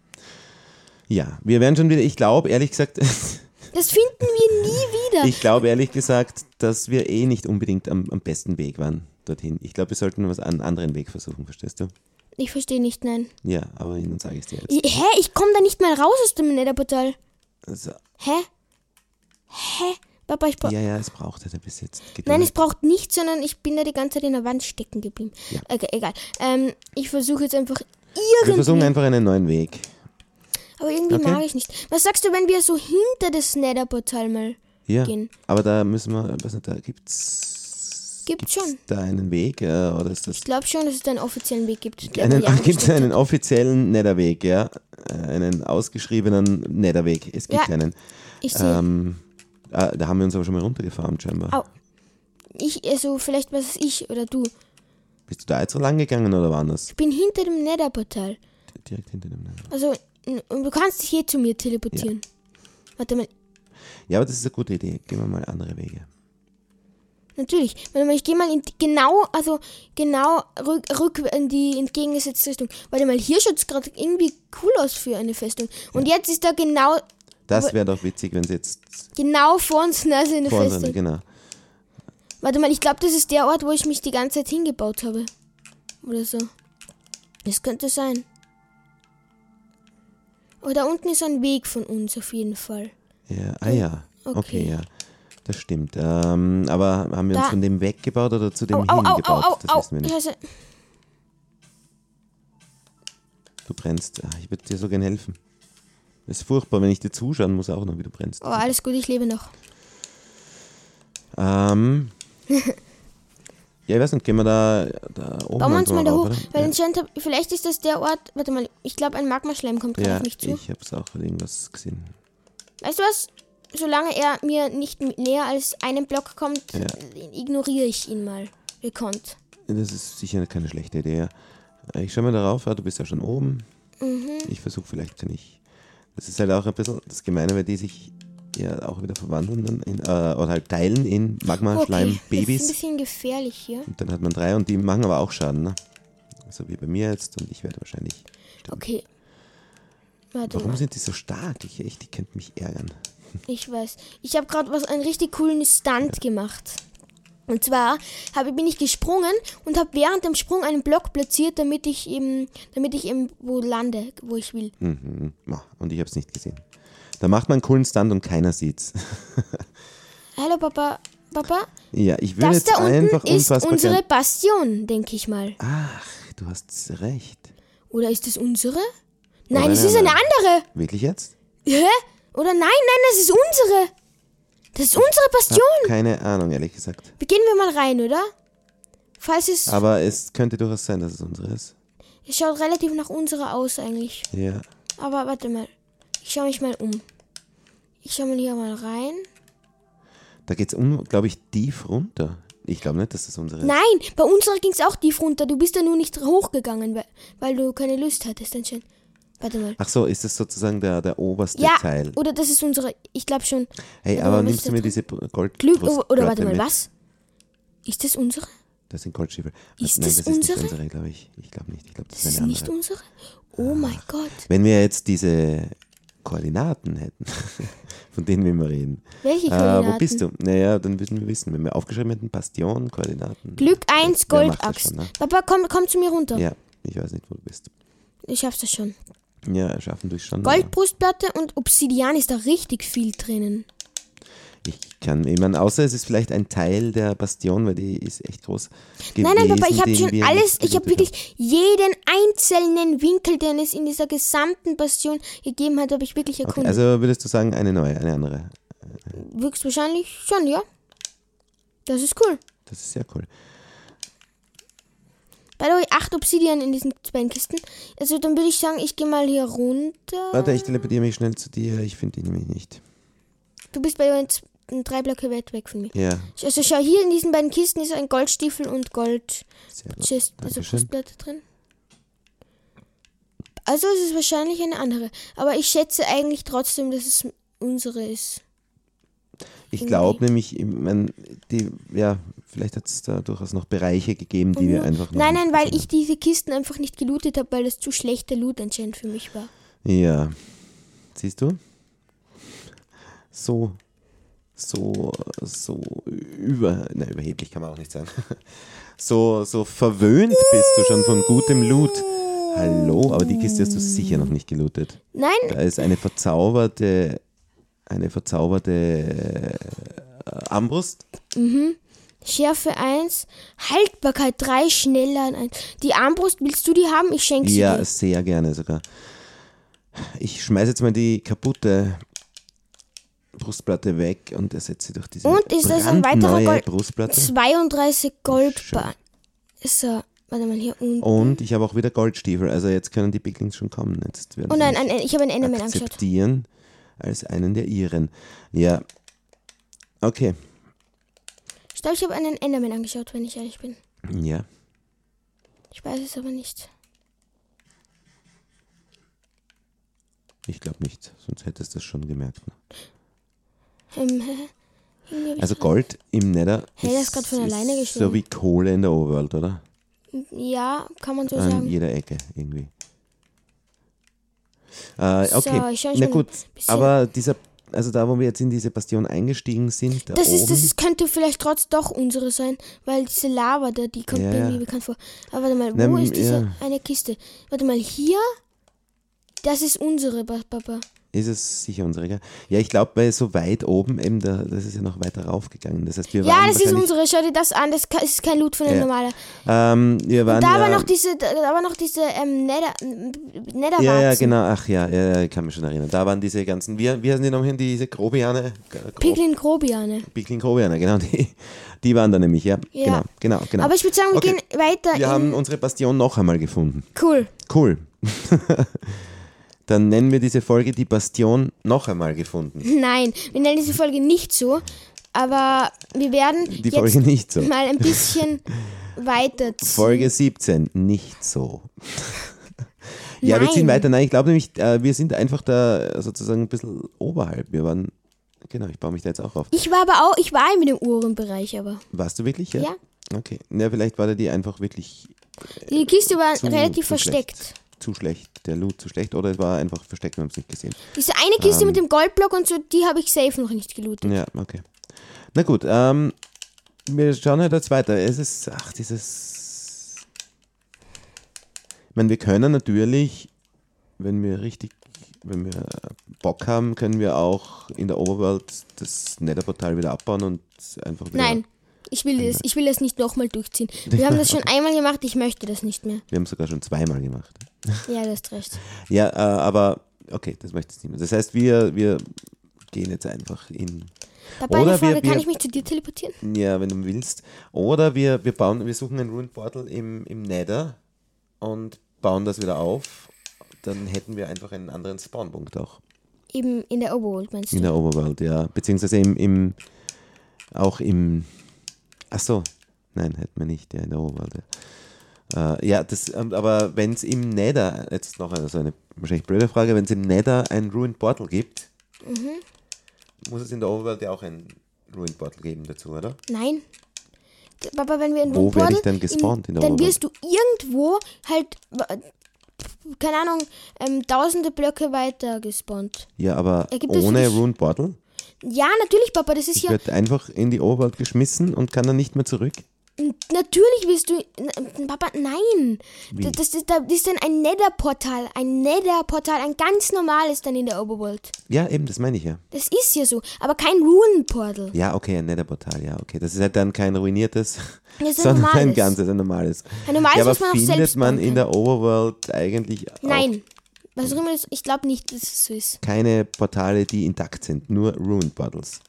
Ja, wir werden schon wieder, ich glaube, ehrlich gesagt, Das finden wir nie wieder. ich glaube ehrlich gesagt, dass wir eh nicht unbedingt am, am besten Weg waren dorthin. Ich glaube, wir sollten was einen anderen Weg versuchen, verstehst du? Ich verstehe nicht, nein. Ja, aber dann sage ich es dir jetzt. Hä? Ich komme da nicht mal raus aus dem Netherportal. Also, Hä? Hä? Papa, ich brauche. ja, ja, es braucht halt ein bisschen Geduld. Nein, es braucht nichts, sondern ich bin da die ganze Zeit in der Wand stecken geblieben. Ja. Okay, egal. Ähm, ich versuche jetzt einfach wir irgendwie. versuchen einfach einen neuen Weg. aber irgendwie Okay. mag ich nicht. Was sagst du, wenn wir so hinter das Netherportal mal Ja, gehen? aber da müssen wir, weiß nicht, da gibt's, Gibt's schon. da einen Weg, äh, oder ist das Ich glaube schon, dass es da einen offiziellen Weg gibt. Einen, gibt es einen offiziellen Netherweg, ja? Äh, Einen ausgeschriebenen Netherweg. Es gibt Ja. einen. Ich sehe. Ähm, äh, da haben wir uns aber schon mal runtergefahren, scheinbar. Au. Ich, also vielleicht was ich oder du. Bist du da jetzt so lang gegangen oder war das? Ich bin hinter dem Netherportal. Direkt hinter dem Nether. Also, und du kannst dich hier zu mir teleportieren. Warte mal, Ja, aber das ist eine gute Idee. Gehen wir mal andere Wege. natürlich. Warte mal, ich gehe mal in die, genau, also genau rück, rück in die entgegengesetzte Richtung. Warte mal, hier schaut es gerade irgendwie cool aus für eine Festung. Und jetzt ist da genau, Das wäre doch witzig, wenn es jetzt genau vor uns Nase eine vor uns Festung. genau. Warte mal, ich glaube, das ist der Ort, wo ich mich die ganze Zeit hingebaut habe. Oder so. Das könnte sein. Oh, da unten ist ein Weg von uns auf jeden Fall. Ja, ah ja. Okay, Okay. ja. Das stimmt. Ähm, aber haben wir uns Da- von dem weggebaut oder zu dem Au, au, au, au, hingebaut? au, das wissen wir nicht. Scheiße. Du brennst. Ah, Ich würde dir so gern helfen. Das ist furchtbar, wenn ich dir zuschauen muss, auch noch, wie du brennst. Oh, alles gut, ich lebe noch. Ähm. ja, ich weiß nicht, gehen wir da, da oben Bauen wir uns mal da hoch. oder? Weil ja. anscheinend, vielleicht ist das der Ort. Warte mal, ich glaube, ein Magmaschleim kommt gerade ja, auf mich zu. ich hab's auch irgendwas gesehen. Weißt du was? Solange er mir nicht näher als einen Block kommt, Ja. ignoriere ich ihn mal. Gekonnt. Das ist sicher keine schlechte Idee. Ich schau mal darauf, ja, du bist ja schon oben. Mhm. Ich versuche vielleicht ich. Das ist halt auch ein bisschen das Gemeine, weil die sich ja auch wieder verwandeln dann in, äh, oder halt teilen in Magma, Okay, ist ein bisschen gefährlich hier. Und dann hat man drei und die machen aber auch Schaden, ne? So wie bei mir jetzt und ich werde wahrscheinlich. Okay. Warte Warum mal. sind die so stark? Ich echt, die könnten mich ärgern. Ich weiß. Ich habe gerade was einen richtig coolen Stunt gemacht. Und zwar habe, bin ich gesprungen und habe während dem Sprung einen Block platziert, damit ich eben, damit ich eben wo lande, wo ich will. Mhm. Und ich habe es nicht gesehen. Da macht man einen coolen Stand und keiner sieht's. Hallo Papa, Papa. Ja, ich würde Das jetzt da unten einfach ist unsere gern. Bastion, denke ich mal. Ach, du hast recht. Oder ist es unsere? Nein, Oder es nein, ist eine nein. andere. Wirklich jetzt? Hä? Oder nein, nein, das ist unsere. Das ist unsere Hab Bastion. keine Ahnung, ehrlich gesagt. Beginnen wir mal rein, oder? Falls es, Aber es könnte durchaus sein, dass es unsere ist. es schaut relativ nach unserer aus eigentlich. Ja. Aber warte mal. Ich schaue mich mal um. Ich schaue mal hier mal rein. Da geht's um, glaube ich, tief runter. Ich glaube nicht, dass das unsere ist. Nein, bei unserer ging es auch tief runter. Du bist da nur nicht hochgegangen, weil, weil du keine Lust hattest anscheinend. Warte mal. Ach so, ist das sozusagen der, der oberste Ja, Teil? oder das ist unsere, ich glaube schon. Hey, aber nimmst ist du mir diese Gold Glück, oder warte mal, mit? was? Ist das unsere? Das sind Goldstiefel. Ist Nein, das das ist nicht unsere? unsere, glaube ich. Ich glaube nicht. Ich glaube, das, Das ist ist eine nicht andere. unsere? Oh mein Gott. Wenn wir jetzt diese Koordinaten hätten, von denen wir immer reden. Welche Äh, Koordinaten? wo bist du? Naja, dann würden wir wissen, wenn wir aufgeschrieben hätten, Bastion, Koordinaten. Glück 1, Wer macht das Goldaxt. schon, ne? Papa, komm, komm zu mir runter. Ja, ich weiß nicht, wo du bist. Ich schaff's das schon. Ja, schaffen durch aber Goldbrustplatte und Obsidian ist da richtig viel drinnen. Ich kann, ich meine, außer es ist vielleicht ein Teil der Bastion, weil die ist echt groß. Nein, nein, Papa, gewesen, ich habe schon alles, ich habe wirklich jeden einzelnen Winkel, den es in dieser gesamten Bastion gegeben hat, habe ich wirklich haben. Okay, erkundet. also würdest du sagen, eine neue, eine andere. Höchstwahrscheinlich schon, ja. Das ist cool. Das ist sehr cool. By the way, acht Obsidian in diesen beiden Kisten. Also dann würde ich sagen, ich gehe mal hier runter. Warte, ich teleportiere mich schnell zu dir. Ich finde die nämlich nicht. Du bist bei uns drei Blöcke weit weg von mir. Ja, Also schau, hier in diesen beiden Kisten ist ein Goldstiefel und Gold. Chest, also. Brustplatte drin. Also es ist wahrscheinlich eine andere. Aber ich schätze eigentlich trotzdem, dass es unsere ist. Ich glaube nämlich, ich mein, die, ja, vielleicht hat es da durchaus noch Bereiche gegeben, die wir einfach Nein, nein, weil ich diese Kisten einfach nicht gelootet habe, weil das zu schlechter Loot anscheinend für mich war. Ja, siehst du? So, so, so über, na, überheblich kann man auch nicht sagen. So, so verwöhnt bist du schon von gutem Loot. Hallo, aber die Kiste hast du sicher noch nicht gelootet. Nein, Da ist eine verzauberte, eine verzauberte äh, Armbrust. Schärfe 1, Haltbarkeit 3, schneller 1. Die Armbrust, willst du die haben? Ich schenke sie Ja, dir. sehr gerne sogar. Ich schmeiße jetzt mal die kaputte Brustplatte weg und ersetze sie durch diese Und ist das ein weiterer Gold- Brustplatte. 32 Gold. Schön. So, warte mal hier unten. Und ich habe auch wieder Goldstiefel, also jetzt können die Piglings schon kommen. Jetzt werden Oh nein, ein, ich habe einen Enderman angeschaut. Als einen der ihren. Ja, okay, Ich glaube, ich habe einen Enderman angeschaut, wenn ich ehrlich bin. ja. Ich weiß es aber nicht. Ich glaube nicht, sonst hättest du es schon gemerkt. Ne? Ähm, Also Gold im Nether Hey, das ist alleine so wie Kohle in der Overworld, oder? Ja, kann man so An sagen. jeder Ecke irgendwie. Äh, So, okay, schau na gut, aber dieser, also da, wo wir jetzt in diese Bastion eingestiegen sind, da Das, oben, ist, das ist, könnte vielleicht trotz doch unsere sein, weil diese Lava da, die kommt Ja, mir ja. irgendwie bekannt vor. Aber warte mal, wo Na, ist diese ja. eine Kiste? Warte mal, hier? Das ist unsere, Pa- Papa. Ist es sicher unsere, gell? Ja, ich glaube, weil so weit oben eben, da, das ist ja noch weiter raufgegangen. Das heißt, wir Ja, waren das ist unsere. Schau dir das an. Das ist kein Loot von einem Ja. normalen. Ähm, wir waren Da ja, war noch diese, da war noch diese ähm, Nether, Netherwarzen. Ja, ja, genau, ach ja, ja, ich kann mich schon erinnern. Da waren diese ganzen, wie, wie heißen die noch hin, diese Grobiane? Gro Piglin Grobiane. Piglin Grobiane, genau, die, die waren da nämlich, ja. Ja. Genau, genau, genau. Aber ich würde sagen, wir Okay. gehen weiter. wir haben unsere Bastion noch einmal gefunden. cool. Cool. Dann nennen wir diese Folge die Bastion noch einmal gefunden. Nein, wir nennen diese Folge nicht so, aber wir werden Die jetzt Folge nicht so. mal ein bisschen weiter ziehen. Folge 17, nicht so. ja, wir Nein. ziehen weiter. Nein, ich glaube nämlich, äh, wir sind einfach da sozusagen ein bisschen oberhalb. Wir waren, genau, ich baue mich da jetzt auch auf. Ich war aber auch, ich war in dem Uhrenbereich, aber. Warst du wirklich? Ja. Ja. Okay. Ja, vielleicht war da die einfach wirklich Die Kiste war zu, relativ versteckt. Schlecht. Zu schlecht. Der Loot zu schlecht. Oder es war einfach versteckt, wir haben es nicht gesehen. Diese eine Kiste Ähm. mit dem Goldblock und so, die habe ich safe noch nicht gelootet. Ja, okay. Na gut, ähm, wir schauen halt jetzt weiter. Es ist, ach, dieses. Ich meine, wir können natürlich, wenn wir richtig, wenn wir Bock haben, können wir auch in der Overworld das Netherportal wieder abbauen und einfach wieder. Nein, ich will das, ich will das nicht nochmal durchziehen. Wir haben das schon einmal gemacht, ich möchte das nicht mehr. Wir haben es sogar schon zweimal gemacht. Ja, du hast recht. Ja, äh, aber okay, das möchte ich nicht mehr. Das heißt, wir, wir gehen jetzt einfach in. Papa, Oder Frage, wir- kann wir- ich mich zu dir teleportieren? Ja, wenn du willst. Oder wir, wir bauen, wir suchen ein Ruined Portal im, im Nether und bauen das wieder auf. Dann hätten wir einfach einen anderen Spawnpunkt auch. Eben in der Overworld, meinst In du? der Overworld, ja. Beziehungsweise im, im auch im. Ach so. Nein, hätten wir nicht, ja, in der Overworld. Ja. Äh, ja, das, ähm, aber wenn es im Nether, jetzt noch eine, so eine wahrscheinlich blöde Frage, wenn es im Nether ein Ruined Portal gibt, Mhm. muss es in der Overworld ja auch ein Ruined Portal geben dazu, oder? Nein. Papa, wenn wir in Wo werde ich dann gespawnt in der dann wirst du irgendwo halt, keine Ahnung, ähm, tausende Blöcke weiter gespawnt. Ja, aber ohne Ruined Portal? Ja, natürlich, Papa, das ist Ich ja. werde einfach in die Overworld geschmissen und kann dann nicht mehr zurück. Natürlich wirst du. Papa, nein. Wie? Das, das, das ist dann ein Nether-Portal. Ein Nether-Portal, ein ganz normales dann in der Overworld. Ja, eben, das meine ich ja. Das ist ja so. Aber kein Runen-Portal. Ja, okay, ein Nether-Portal, ja, okay. Das ist halt dann kein ruiniertes, ein sondern ein normales. ganzes, ein normales. Ein normales, ja, aber was man auch findet selbst man in der Overworld eigentlich Nein. Was auch immer das, ich glaube nicht, dass es so ist. keine Portale, die intakt sind, nur Ruined Portals,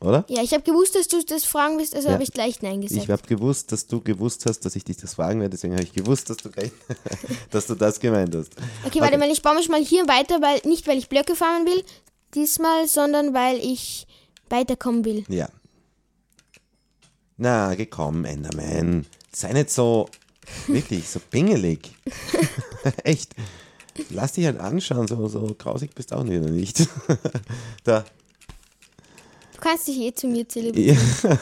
oder? Ja, ich habe gewusst, dass du das fragen willst, also Ja. habe ich gleich Nein gesagt. Ich habe gewusst, dass du gewusst hast, dass ich dich das fragen werde, deswegen habe ich gewusst, dass du, gleich, dass du das gemeint hast. Okay, warte mal, ich baue mich mal hier weiter, weil nicht weil ich Blöcke farmen will, diesmal, sondern weil ich weiterkommen will. Ja. Na, gekommen, Enderman. Sei nicht so, wirklich, so pingelig. Echt. Lass dich halt anschauen, so, so grausig bist du auch wieder nicht. da. Du kannst dich eh zu mir zelebrieren.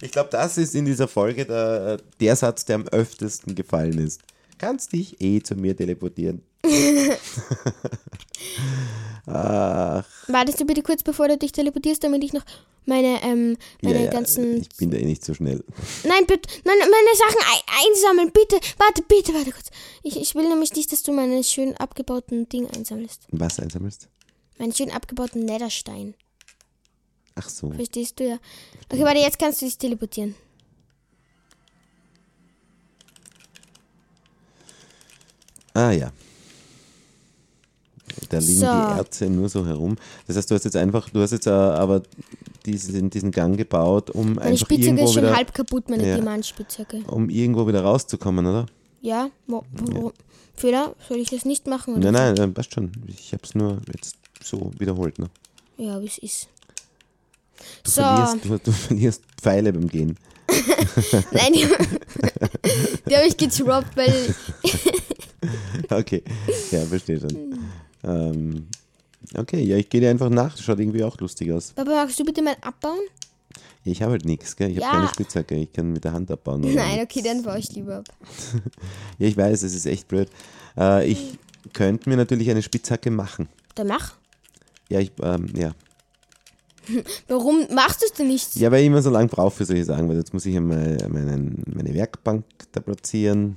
Ich glaube, das ist in dieser Folge der, der Satz, der am öftesten gefallen ist. Kannst dich eh zu mir teleportieren. Ach, Wartest du bitte kurz, bevor du dich teleportierst, damit ich noch meine, ähm, meine ja, ja, ganzen. ich bin da eh nicht so schnell. Nein, bitte, nein, meine Sachen ein einsammeln, bitte. Warte, bitte, warte kurz. Ich, ich will nämlich nicht, dass du meine schön abgebauten Dinge einsammelst. Was einsammelst? Meinen schön abgebauten Netherstein. Ach so. Verstehst du ja? Okay, warte, jetzt kannst du dich teleportieren. Ah ja. Da liegen So. die Erze nur so herum. Das heißt, du hast jetzt einfach, du hast jetzt äh, aber diesen, diesen Gang gebaut, um Meine einfach Spitzhacke irgendwo ist schon wieder, halb kaputt, meine Ja. Diamantspitzhacke. um irgendwo wieder rauszukommen, oder? Ja? Wo, wo, wo? Fehler? Soll ich das nicht machen? Oder Nein, nein, äh, passt schon. Ich habe es nur jetzt so wiederholt. Ne? Ja, wie es ist. Du, So, verlierst, du, du verlierst Pfeile beim Gehen. nein, die, die habe ich getroppt, weil Okay, ja, verstehe schon. Ähm, okay, ja, ich gehe dir einfach nach. Das schaut irgendwie auch lustig aus. Papa, magst du bitte mal abbauen? Ich habe halt nichts, gell? Ich habe Ja. keine Spitzhacke. Ich kann mit der Hand abbauen. Nein, okay, dann baue ich lieber ab. Ja, ich weiß, es ist echt blöd. Äh, ich könnte mir natürlich eine Spitzhacke machen. Dann mach. Ja, ich, ähm, ja. Warum machst du es denn nicht? Ja, weil ich immer so lange brauche für solche Sachen, weil jetzt muss ich ja meine Werkbank da platzieren.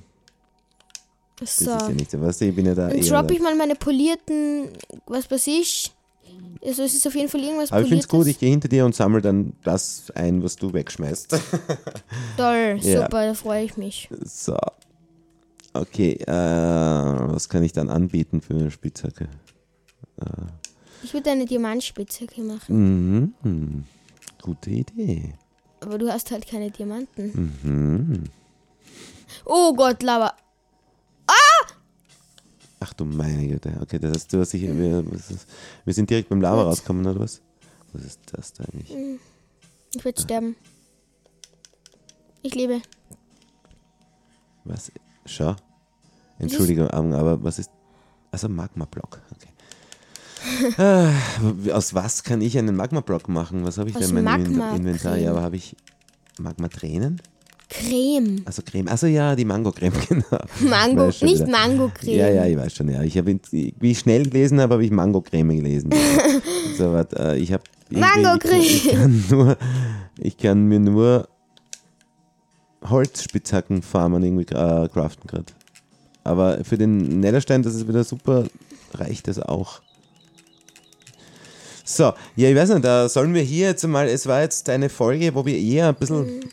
Das so. ist ja nicht so. Weißt du, ich bin ja da Dann eher. droppe ich mal meine polierten, was weiß ich. Also es ist auf jeden Fall irgendwas aber ich finde es gut, ich gehe hinter dir und sammle dann das ein, was du wegschmeißt. Toll, Ja. super, da freue ich mich. so. Okay, äh, was kann ich dann anbieten für eine Spitzhacke? Ich würde eine Diamantspitzhacke machen. Mhm. Gute Idee. Aber du hast halt keine Diamanten. Mhm. Oh Gott, Lava. Ach du meine Güte. Okay, das heißt, du hast dich, wir, wir sind direkt beim Lava rausgekommen, oder was? Was ist das da eigentlich? Ich werde sterben. Ich lebe. Was? Schau. Entschuldigung, aber was ist. Also Magma-Block. Okay. ah, aus was kann ich einen Magma-Block machen? Was habe ich Aus denn in meinem Magma-Creme. Inventar? Ja, aber habe ich Magma-Tränen? Creme. Also Creme. Also ja, die Mango-Creme, genau. Mango, nicht wieder. Mango-Creme. Ja, ja, ich weiß schon, ja. Ich habe, wie ich schnell gelesen habe, habe ich Mango-Creme gelesen. so, warte, äh, ich habe. Mango-Creme. Ich, ich, kann nur, ich kann mir nur Holzspitzhacken farmen irgendwie äh, craften gerade. Aber für den Netherstein, das ist wieder super, reicht das auch. So, ja, ich weiß nicht, da sollen wir hier jetzt mal, es war jetzt eine Folge, wo wir eher ein bisschen,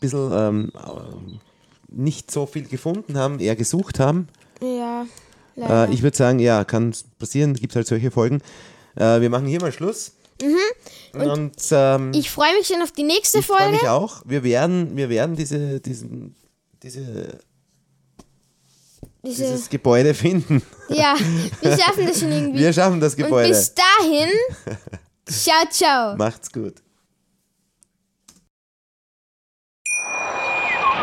bisschen ähm, äh, nicht so viel gefunden haben, eher gesucht haben. Ja. Äh, ich würde sagen, ja, kann passieren, gibt halt solche Folgen. Äh, wir machen hier mal Schluss. Und, ähm, Mhm. ich freue mich schon auf die nächste ich freue Folge. mich auch. Wir werden, wir werden diese, diesen, diese, Diese, dieses Gebäude finden. ja, wir schaffen das schon irgendwie. Wir schaffen das Und Gebäude. bis dahin, ciao, ciao. Macht's gut.